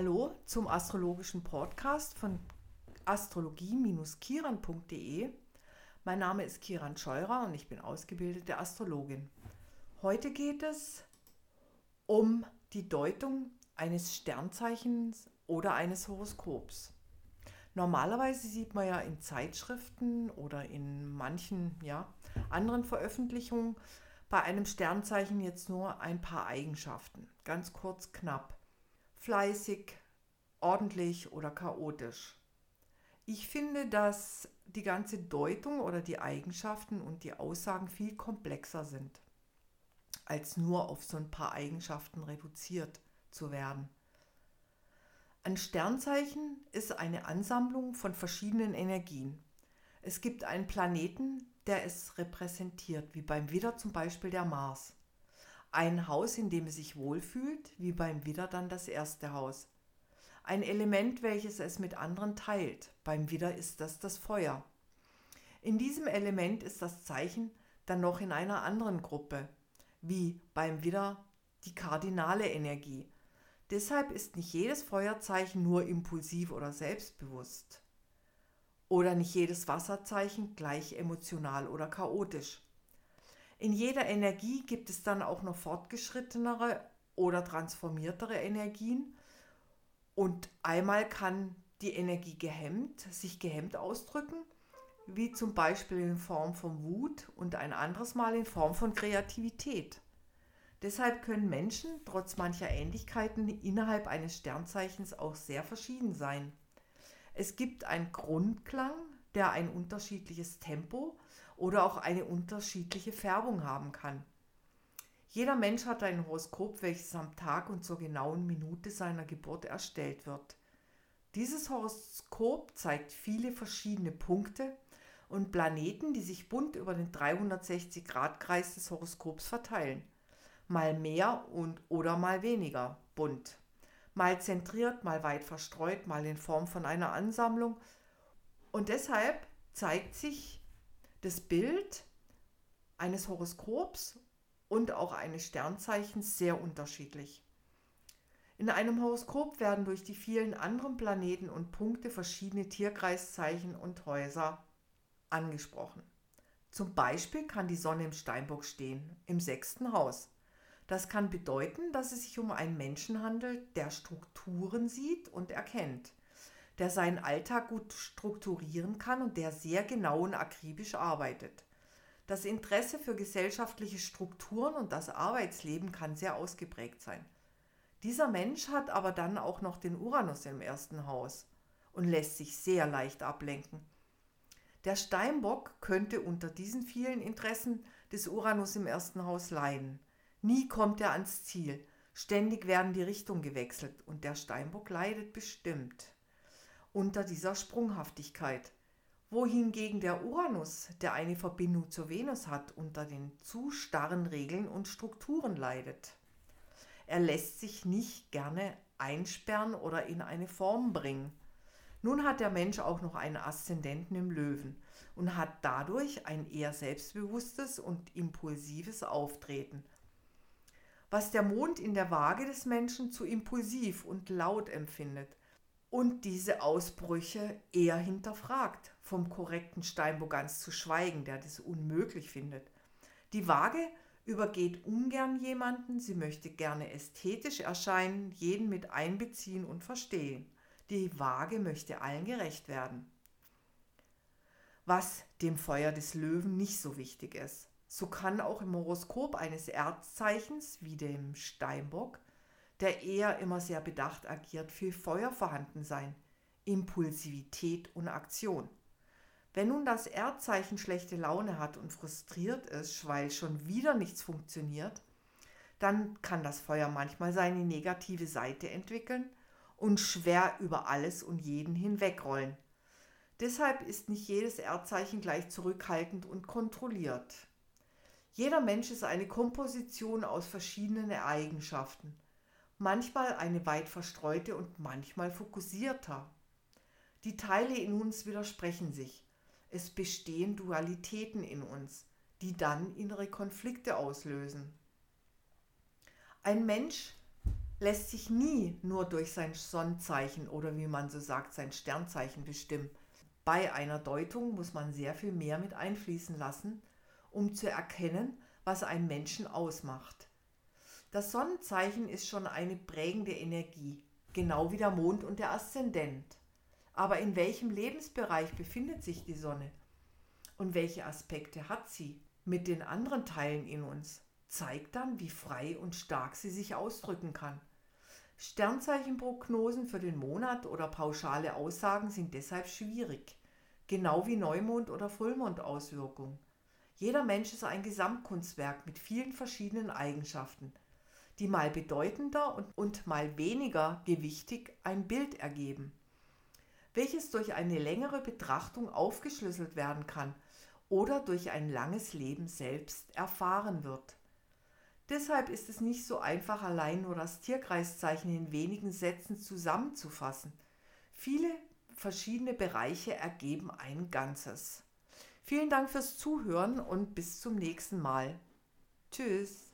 Hallo zum astrologischen Podcast von astrologie-kiran.de. Mein Name ist Kiran Scheurer und ich bin ausgebildete Astrologin. Heute geht es um die Deutung eines Sternzeichens oder eines Horoskops. Normalerweise sieht man ja in Zeitschriften oder in manchen ja, anderen Veröffentlichungen bei einem Sternzeichen jetzt nur ein paar Eigenschaften. Ganz kurz, knapp fleißig, ordentlich oder chaotisch. Ich finde, dass die ganze Deutung oder die Eigenschaften und die Aussagen viel komplexer sind, als nur auf so ein paar Eigenschaften reduziert zu werden. Ein Sternzeichen ist eine Ansammlung von verschiedenen Energien. Es gibt einen Planeten, der es repräsentiert, wie beim Widder zum Beispiel der Mars. Ein Haus, in dem es sich wohlfühlt, wie beim Widder dann das erste Haus. Ein Element, welches es mit anderen teilt. Beim Widder ist das das Feuer. In diesem Element ist das Zeichen dann noch in einer anderen Gruppe, wie beim Widder die kardinale Energie. Deshalb ist nicht jedes Feuerzeichen nur impulsiv oder selbstbewusst. Oder nicht jedes Wasserzeichen gleich emotional oder chaotisch. In jeder Energie gibt es dann auch noch fortgeschrittenere oder transformiertere Energien. Und einmal kann die Energie gehemmt, sich gehemmt ausdrücken, wie zum Beispiel in Form von Wut und ein anderes Mal in Form von Kreativität. Deshalb können Menschen trotz mancher Ähnlichkeiten innerhalb eines Sternzeichens auch sehr verschieden sein. Es gibt einen Grundklang, der ein unterschiedliches Tempo oder auch eine unterschiedliche Färbung haben kann. Jeder Mensch hat ein Horoskop, welches am Tag und zur genauen Minute seiner Geburt erstellt wird. Dieses Horoskop zeigt viele verschiedene Punkte und Planeten, die sich bunt über den 360-Grad-Kreis des Horoskops verteilen. Mal mehr und oder mal weniger bunt. Mal zentriert, mal weit verstreut, mal in Form von einer Ansammlung. Und deshalb zeigt sich das Bild eines Horoskops und auch eines Sternzeichens sehr unterschiedlich. In einem Horoskop werden durch die vielen anderen Planeten und Punkte verschiedene Tierkreiszeichen und Häuser angesprochen. Zum Beispiel kann die Sonne im Steinbock stehen, im sechsten Haus. Das kann bedeuten, dass es sich um einen Menschen handelt, der Strukturen sieht und erkennt der seinen Alltag gut strukturieren kann und der sehr genau und akribisch arbeitet. Das Interesse für gesellschaftliche Strukturen und das Arbeitsleben kann sehr ausgeprägt sein. Dieser Mensch hat aber dann auch noch den Uranus im ersten Haus und lässt sich sehr leicht ablenken. Der Steinbock könnte unter diesen vielen Interessen des Uranus im ersten Haus leiden. Nie kommt er ans Ziel. Ständig werden die Richtungen gewechselt und der Steinbock leidet bestimmt unter dieser Sprunghaftigkeit, wohingegen der Uranus, der eine Verbindung zur Venus hat, unter den zu starren Regeln und Strukturen leidet. Er lässt sich nicht gerne einsperren oder in eine Form bringen. Nun hat der Mensch auch noch einen Aszendenten im Löwen und hat dadurch ein eher selbstbewusstes und impulsives Auftreten. Was der Mond in der Waage des Menschen zu impulsiv und laut empfindet, und diese Ausbrüche eher hinterfragt, vom korrekten Steinbock ganz zu schweigen, der das unmöglich findet. Die Waage übergeht ungern jemanden, sie möchte gerne ästhetisch erscheinen, jeden mit einbeziehen und verstehen. Die Waage möchte allen gerecht werden. Was dem Feuer des Löwen nicht so wichtig ist. So kann auch im Horoskop eines Erdzeichens wie dem Steinbock der eher immer sehr bedacht agiert, viel Feuer vorhanden sein, Impulsivität und Aktion. Wenn nun das Erdzeichen schlechte Laune hat und frustriert ist, weil schon wieder nichts funktioniert, dann kann das Feuer manchmal seine negative Seite entwickeln und schwer über alles und jeden hinwegrollen. Deshalb ist nicht jedes Erdzeichen gleich zurückhaltend und kontrolliert. Jeder Mensch ist eine Komposition aus verschiedenen Eigenschaften manchmal eine weit verstreute und manchmal fokussierter. Die Teile in uns widersprechen sich. Es bestehen Dualitäten in uns, die dann innere Konflikte auslösen. Ein Mensch lässt sich nie nur durch sein Sonnenzeichen oder wie man so sagt, sein Sternzeichen bestimmen. Bei einer Deutung muss man sehr viel mehr mit einfließen lassen, um zu erkennen, was einen Menschen ausmacht. Das Sonnenzeichen ist schon eine prägende Energie, genau wie der Mond und der Aszendent. Aber in welchem Lebensbereich befindet sich die Sonne? Und welche Aspekte hat sie mit den anderen Teilen in uns? Zeigt dann, wie frei und stark sie sich ausdrücken kann. Sternzeichenprognosen für den Monat oder pauschale Aussagen sind deshalb schwierig, genau wie Neumond- oder Vollmondauswirkungen. Jeder Mensch ist ein Gesamtkunstwerk mit vielen verschiedenen Eigenschaften die mal bedeutender und, und mal weniger gewichtig ein Bild ergeben, welches durch eine längere Betrachtung aufgeschlüsselt werden kann oder durch ein langes Leben selbst erfahren wird. Deshalb ist es nicht so einfach, allein nur das Tierkreiszeichen in wenigen Sätzen zusammenzufassen. Viele verschiedene Bereiche ergeben ein Ganzes. Vielen Dank fürs Zuhören und bis zum nächsten Mal. Tschüss.